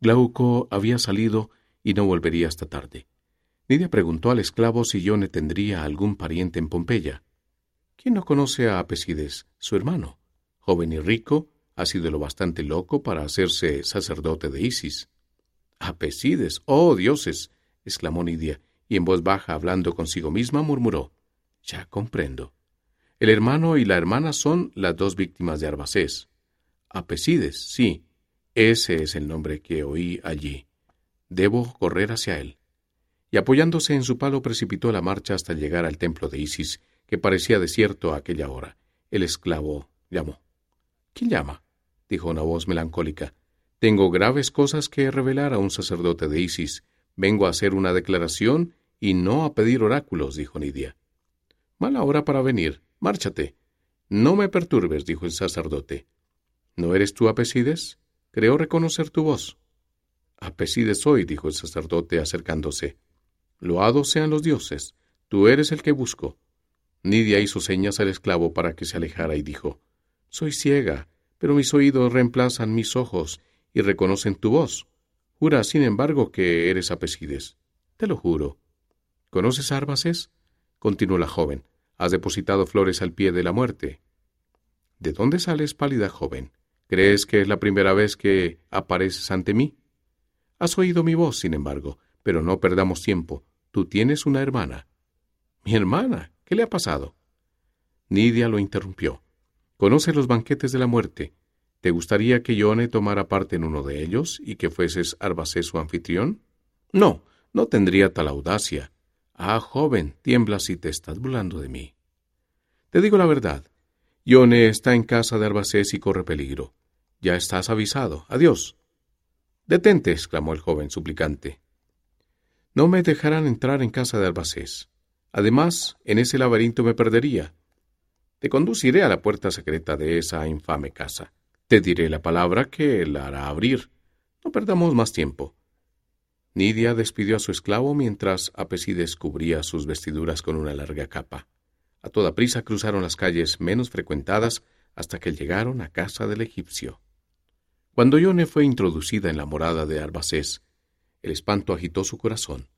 Glauco había salido y no volvería hasta tarde. Nidia preguntó al esclavo si Ione tendría algún pariente en Pompeya. ¿Quién no conoce a Apesides, su hermano? Joven y rico, ha sido lo bastante loco para hacerse sacerdote de Isis. Apesides, oh dioses, exclamó Nidia, y en voz baja, hablando consigo misma, murmuró Ya comprendo. El hermano y la hermana son las dos víctimas de Arbacés. Apesides, sí, ese es el nombre que oí allí. Debo correr hacia él. Y apoyándose en su palo precipitó la marcha hasta llegar al templo de Isis, que parecía desierto a aquella hora. El esclavo llamó. ¿Quién llama? dijo una voz melancólica. Tengo graves cosas que revelar a un sacerdote de Isis. Vengo a hacer una declaración y no a pedir oráculos, dijo Nidia. Mala hora para venir. Márchate. No me perturbes, dijo el sacerdote. ¿No eres tú Apesides? Creo reconocer tu voz. Apesides soy, dijo el sacerdote acercándose. Loados sean los dioses. Tú eres el que busco. Nidia hizo señas al esclavo para que se alejara y dijo, Soy ciega, pero mis oídos reemplazan mis ojos y reconocen tu voz. Jura, sin embargo, que eres Apesides. Te lo juro. ¿Conoces Arbaces? continuó la joven. Has depositado flores al pie de la muerte. ¿De dónde sales, pálida joven? ¿Crees que es la primera vez que apareces ante mí? Has oído mi voz, sin embargo, pero no perdamos tiempo. Tú tienes una hermana. ¿Mi hermana? ¿Qué le ha pasado? Nidia lo interrumpió. Conoce los banquetes de la muerte. ¿Te gustaría que Yone tomara parte en uno de ellos y que fueses Arbacé su anfitrión? No, no tendría tal audacia. Ah, joven, tiemblas si te estás burlando de mí. Te digo la verdad. Yone está en casa de Arbacés y corre peligro. Ya estás avisado. Adiós. Detente, exclamó el joven suplicante. No me dejarán entrar en casa de Albacés. Además, en ese laberinto me perdería. Te conduciré a la puerta secreta de esa infame casa. Te diré la palabra que la hará abrir. No perdamos más tiempo. Nidia despidió a su esclavo mientras Apesi descubría sus vestiduras con una larga capa. A toda prisa cruzaron las calles menos frecuentadas hasta que llegaron a casa del egipcio. Cuando Yone fue introducida en la morada de Arbacés, el espanto agitó su corazón.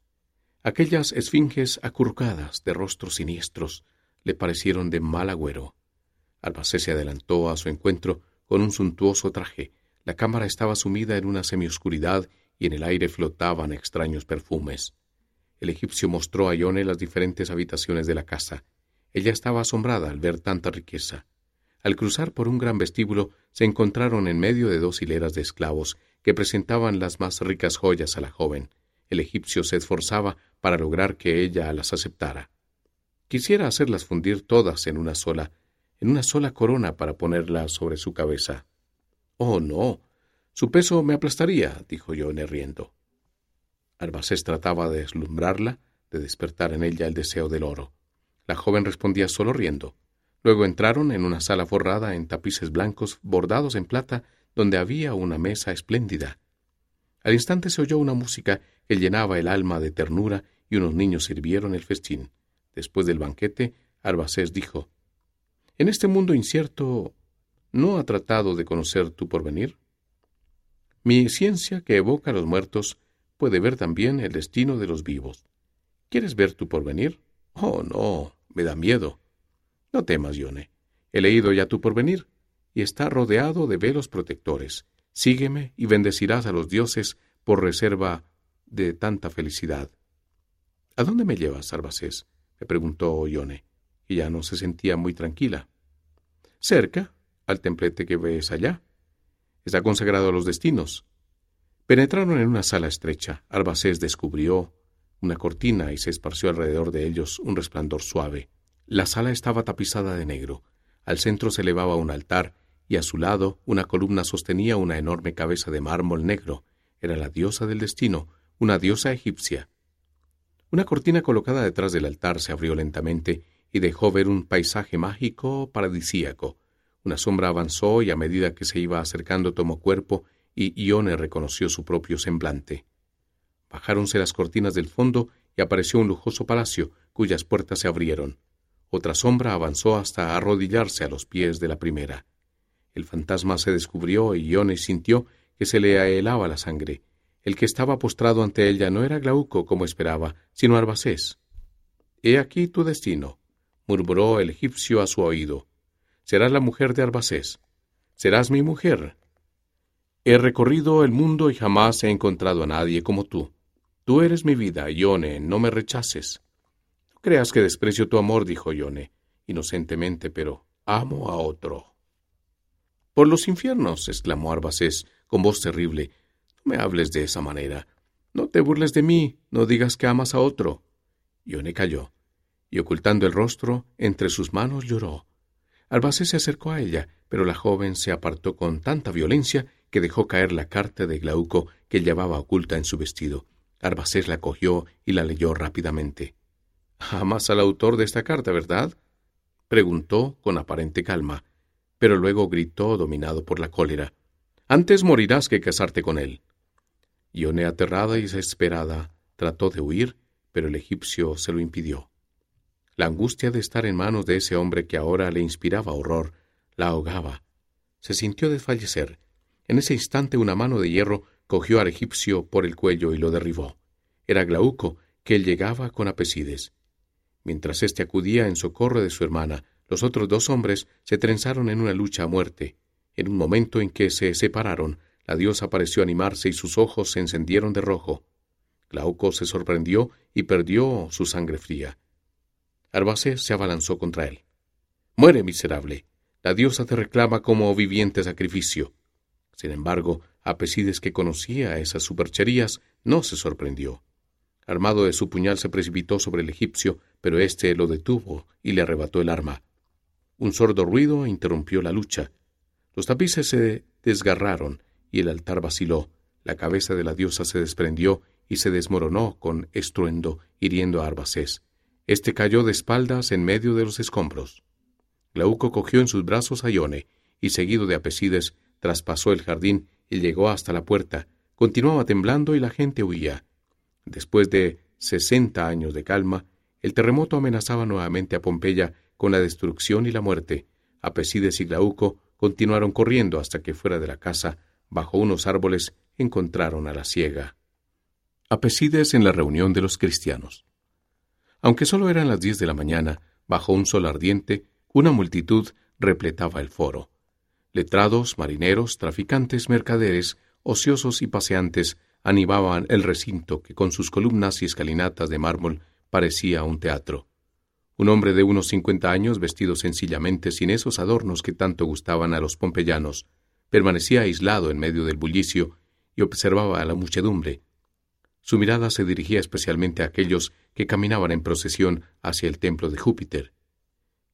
Aquellas esfinges acurrucadas de rostros siniestros le parecieron de mal agüero. Arbacés se adelantó a su encuentro con un suntuoso traje. La cámara estaba sumida en una semioscuridad y en el aire flotaban extraños perfumes. El egipcio mostró a Yone las diferentes habitaciones de la casa. Ella estaba asombrada al ver tanta riqueza. Al cruzar por un gran vestíbulo, se encontraron en medio de dos hileras de esclavos que presentaban las más ricas joyas a la joven. El egipcio se esforzaba para lograr que ella las aceptara. Quisiera hacerlas fundir todas en una sola, en una sola corona para ponerlas sobre su cabeza. Oh, no. Su peso me aplastaría, dijo Yone riendo. Arbacés trataba de deslumbrarla, de despertar en ella el deseo del oro. La joven respondía solo riendo. Luego entraron en una sala forrada en tapices blancos bordados en plata, donde había una mesa espléndida. Al instante se oyó una música que llenaba el alma de ternura y unos niños sirvieron el festín. Después del banquete, Arbacés dijo, En este mundo incierto, ¿no ha tratado de conocer tu porvenir? Mi ciencia, que evoca a los muertos, puede ver también el destino de los vivos. ¿Quieres ver tu porvenir? Oh, no, me da miedo. No temas, Yone. He leído ya tu porvenir, y está rodeado de velos protectores. Sígueme y bendecirás a los dioses por reserva de tanta felicidad. ¿A dónde me llevas, Arbacés? me preguntó Yone, y ya no se sentía muy tranquila. Cerca, al templete que ves allá. Está consagrado a los destinos. Penetraron en una sala estrecha. Arbacés descubrió una cortina y se esparció alrededor de ellos un resplandor suave. La sala estaba tapizada de negro. Al centro se elevaba un altar y a su lado una columna sostenía una enorme cabeza de mármol negro. Era la diosa del destino, una diosa egipcia. Una cortina colocada detrás del altar se abrió lentamente y dejó ver un paisaje mágico paradisíaco. Una sombra avanzó y a medida que se iba acercando tomó cuerpo y Ione reconoció su propio semblante. Bajáronse las cortinas del fondo y apareció un lujoso palacio cuyas puertas se abrieron. Otra sombra avanzó hasta arrodillarse a los pies de la primera. El fantasma se descubrió y Ione sintió que se le helaba la sangre. El que estaba postrado ante ella no era Glauco, como esperaba, sino Arbacés. He aquí tu destino, murmuró el egipcio a su oído. Serás la mujer de Arbacés. Serás mi mujer. He recorrido el mundo y jamás he encontrado a nadie como tú. Tú eres mi vida, Ione, no me rechaces. No creas que desprecio tu amor, dijo Ione, inocentemente, pero amo a otro. Por los infiernos, exclamó Arbacés, con voz terrible, no me hables de esa manera. No te burles de mí, no digas que amas a otro. Ione calló, y ocultando el rostro, entre sus manos lloró. Arbacés se acercó a ella, pero la joven se apartó con tanta violencia que dejó caer la carta de Glauco que llevaba oculta en su vestido. Arbacés la cogió y la leyó rápidamente. Amas al autor de esta carta, ¿verdad? preguntó con aparente calma, pero luego gritó, dominado por la cólera. Antes morirás que casarte con él. Ione, aterrada y desesperada, trató de huir, pero el egipcio se lo impidió. La angustia de estar en manos de ese hombre que ahora le inspiraba horror la ahogaba. Se sintió desfallecer. En ese instante una mano de hierro cogió al egipcio por el cuello y lo derribó. Era Glauco, que él llegaba con Apesides. Mientras éste acudía en socorro de su hermana, los otros dos hombres se trenzaron en una lucha a muerte. En un momento en que se separaron, la diosa pareció animarse y sus ojos se encendieron de rojo. Glauco se sorprendió y perdió su sangre fría. Arbacés se abalanzó contra él. Muere, miserable. La diosa te reclama como viviente sacrificio. Sin embargo, Apesides, que conocía esas supercherías, no se sorprendió. Armado de su puñal se precipitó sobre el egipcio, pero éste lo detuvo y le arrebató el arma. Un sordo ruido interrumpió la lucha. Los tapices se desgarraron y el altar vaciló. La cabeza de la diosa se desprendió y se desmoronó con estruendo, hiriendo a Arbacés. Este cayó de espaldas en medio de los escombros. Glauco cogió en sus brazos a Ione, y seguido de Apesides, traspasó el jardín y llegó hasta la puerta. Continuaba temblando y la gente huía. Después de sesenta años de calma, el terremoto amenazaba nuevamente a Pompeya con la destrucción y la muerte. Apesides y Glauco continuaron corriendo hasta que fuera de la casa, bajo unos árboles, encontraron a la ciega. Apesides en la reunión de los cristianos. Aunque solo eran las diez de la mañana, bajo un sol ardiente, una multitud repletaba el foro. Letrados, marineros, traficantes, mercaderes, ociosos y paseantes animaban el recinto que con sus columnas y escalinatas de mármol parecía un teatro. Un hombre de unos cincuenta años, vestido sencillamente sin esos adornos que tanto gustaban a los pompeyanos, permanecía aislado en medio del bullicio y observaba a la muchedumbre, su mirada se dirigía especialmente a aquellos que caminaban en procesión hacia el templo de Júpiter.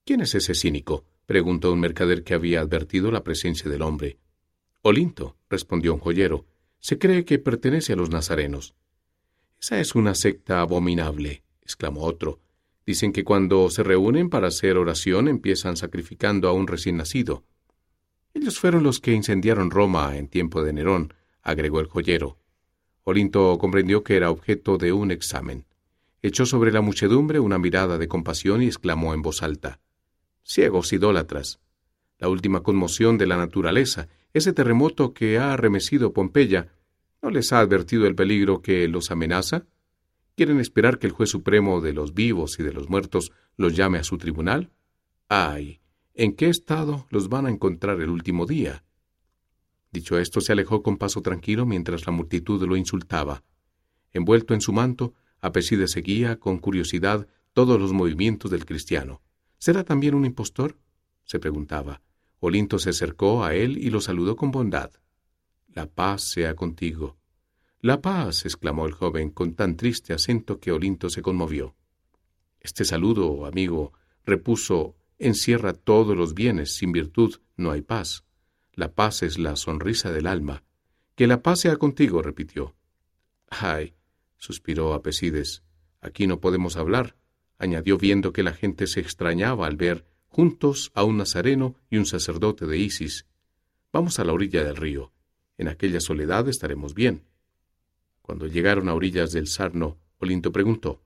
¿Quién es ese cínico? Preguntó un mercader que había advertido la presencia del hombre. Olinto, respondió un joyero, se cree que pertenece a los nazarenos. Esa es una secta abominable, exclamó otro. Dicen que cuando se reúnen para hacer oración empiezan sacrificando a un recién nacido. Ellos fueron los que incendiaron Roma en tiempo de Nerón, agregó el joyero. Olinto comprendió que era objeto de un examen. Echó sobre la muchedumbre una mirada de compasión y exclamó en voz alta Ciegos idólatras. La última conmoción de la naturaleza, ese terremoto que ha arremecido Pompeya, ¿no les ha advertido el peligro que los amenaza? ¿Quieren esperar que el juez supremo de los vivos y de los muertos los llame a su tribunal? ¡Ay! ¿En qué estado los van a encontrar el último día? Dicho esto, se alejó con paso tranquilo mientras la multitud lo insultaba. Envuelto en su manto, Apeside seguía con curiosidad todos los movimientos del cristiano. ¿Será también un impostor? se preguntaba. Olinto se acercó a él y lo saludó con bondad. La paz sea contigo. La paz, exclamó el joven con tan triste acento que Olinto se conmovió. Este saludo, amigo, repuso, encierra todos los bienes, sin virtud no hay paz. La paz es la sonrisa del alma. Que la paz sea contigo, repitió. Ay, suspiró Apesides, aquí no podemos hablar, añadió viendo que la gente se extrañaba al ver juntos a un nazareno y un sacerdote de Isis. Vamos a la orilla del río. En aquella soledad estaremos bien. Cuando llegaron a orillas del Sarno, Olinto preguntó,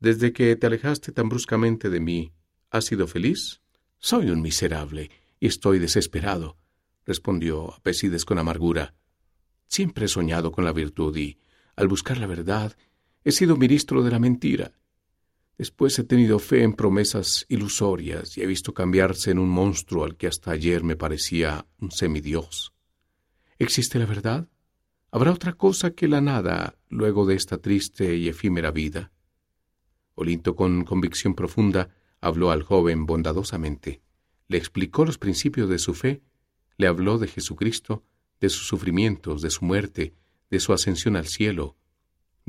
Desde que te alejaste tan bruscamente de mí, ¿has sido feliz? Soy un miserable y estoy desesperado respondió Apesides con amargura. Siempre he soñado con la virtud y, al buscar la verdad, he sido ministro de la mentira. Después he tenido fe en promesas ilusorias y he visto cambiarse en un monstruo al que hasta ayer me parecía un semidios. ¿Existe la verdad? ¿Habrá otra cosa que la nada luego de esta triste y efímera vida? Olinto, con convicción profunda, habló al joven bondadosamente, le explicó los principios de su fe, le habló de Jesucristo, de sus sufrimientos, de su muerte, de su ascensión al cielo,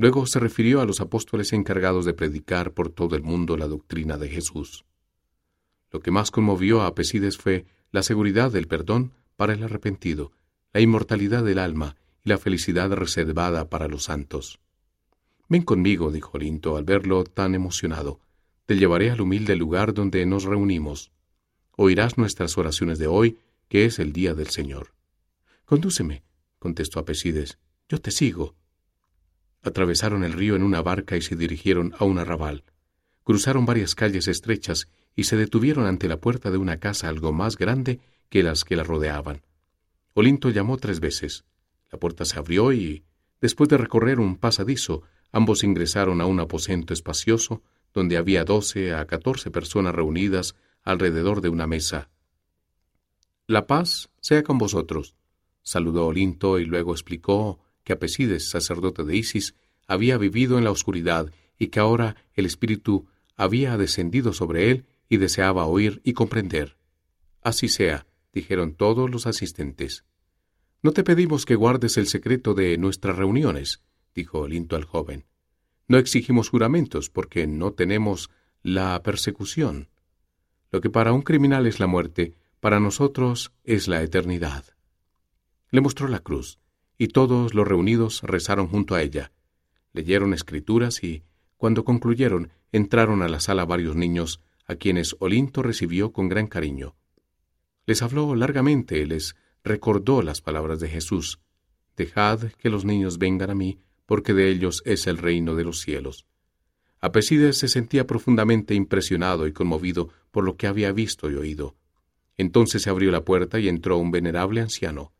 Luego se refirió a los apóstoles encargados de predicar por todo el mundo la doctrina de Jesús. Lo que más conmovió a Apesides fue la seguridad del perdón para el arrepentido, la inmortalidad del alma y la felicidad reservada para los santos. Ven conmigo, dijo Linto al verlo tan emocionado. Te llevaré al humilde lugar donde nos reunimos. Oirás nuestras oraciones de hoy, que es el día del Señor. Condúceme, contestó Apesides. Yo te sigo. Atravesaron el río en una barca y se dirigieron a un arrabal. Cruzaron varias calles estrechas y se detuvieron ante la puerta de una casa algo más grande que las que la rodeaban. Olinto llamó tres veces. La puerta se abrió y, después de recorrer un pasadizo, ambos ingresaron a un aposento espacioso donde había doce a catorce personas reunidas alrededor de una mesa. La paz sea con vosotros, saludó Olinto y luego explicó que Apesides, sacerdote de Isis, había vivido en la oscuridad y que ahora el Espíritu había descendido sobre él y deseaba oír y comprender. Así sea, dijeron todos los asistentes. No te pedimos que guardes el secreto de nuestras reuniones, dijo Olinto al joven. No exigimos juramentos porque no tenemos la persecución. Lo que para un criminal es la muerte, para nosotros es la eternidad. Le mostró la cruz y todos los reunidos rezaron junto a ella. Leyeron escrituras y, cuando concluyeron, entraron a la sala varios niños, a quienes Olinto recibió con gran cariño. Les habló largamente, les recordó las palabras de Jesús. Dejad que los niños vengan a mí, porque de ellos es el reino de los cielos. Apesides se sentía profundamente impresionado y conmovido por lo que había visto y oído. Entonces se abrió la puerta y entró un venerable anciano.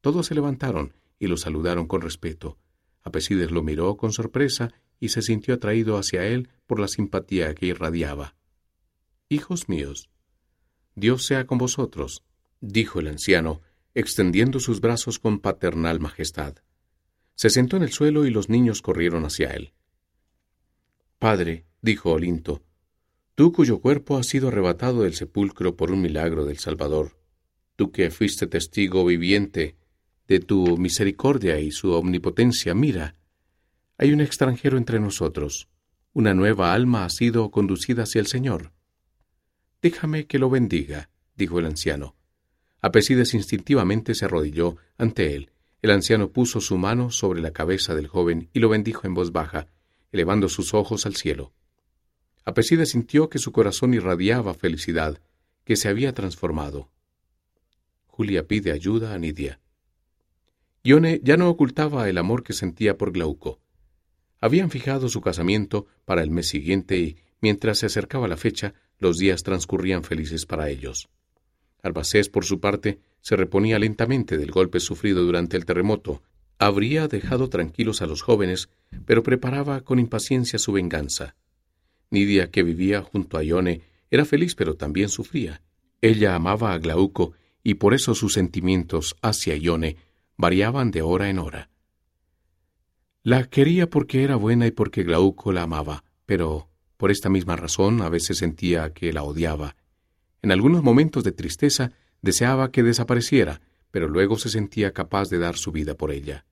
Todos se levantaron y lo saludaron con respeto. Apesides lo miró con sorpresa y se sintió atraído hacia él por la simpatía que irradiaba. Hijos míos, Dios sea con vosotros, dijo el anciano, extendiendo sus brazos con paternal majestad. Se sentó en el suelo y los niños corrieron hacia él. Padre, dijo Olinto, tú cuyo cuerpo ha sido arrebatado del sepulcro por un milagro del Salvador, tú que fuiste testigo viviente de tu misericordia y su omnipotencia, mira, hay un extranjero entre nosotros, una nueva alma ha sido conducida hacia el Señor. Déjame que lo bendiga, dijo el anciano. Apesides instintivamente se arrodilló ante él. El anciano puso su mano sobre la cabeza del joven y lo bendijo en voz baja, elevando sus ojos al cielo. Apesides sintió que su corazón irradiaba felicidad, que se había transformado. Julia pide ayuda a Nidia. Ione ya no ocultaba el amor que sentía por Glauco. Habían fijado su casamiento para el mes siguiente y, mientras se acercaba la fecha, los días transcurrían felices para ellos. Albacés, por su parte, se reponía lentamente del golpe sufrido durante el terremoto. Habría dejado tranquilos a los jóvenes, pero preparaba con impaciencia su venganza. Nidia, que vivía junto a Ione, era feliz pero también sufría. Ella amaba a Glauco y por eso sus sentimientos hacia Ione variaban de hora en hora. La quería porque era buena y porque Glauco la amaba, pero por esta misma razón a veces sentía que la odiaba. En algunos momentos de tristeza deseaba que desapareciera, pero luego se sentía capaz de dar su vida por ella.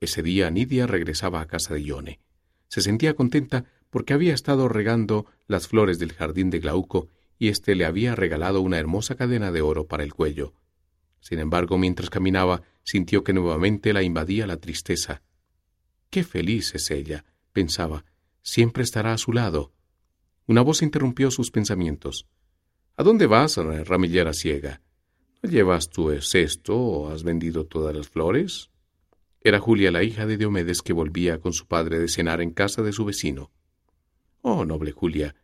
Ese día Nidia regresaba a casa de Ione. Se sentía contenta porque había estado regando las flores del jardín de Glauco y éste le había regalado una hermosa cadena de oro para el cuello. Sin embargo, mientras caminaba, sintió que nuevamente la invadía la tristeza. Qué feliz es ella, pensaba, siempre estará a su lado. Una voz interrumpió sus pensamientos. ¿A dónde vas, ramillera ciega? ¿No llevas tu cesto o has vendido todas las flores? Era Julia la hija de Diomedes que volvía con su padre de cenar en casa de su vecino. Oh, noble Julia,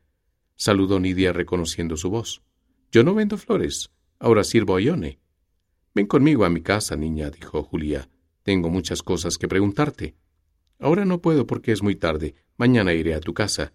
saludó Nidia reconociendo su voz. Yo no vendo flores, ahora sirvo a Ione. Ven conmigo a mi casa, niña, dijo Julia. Tengo muchas cosas que preguntarte. Ahora no puedo porque es muy tarde. Mañana iré a tu casa.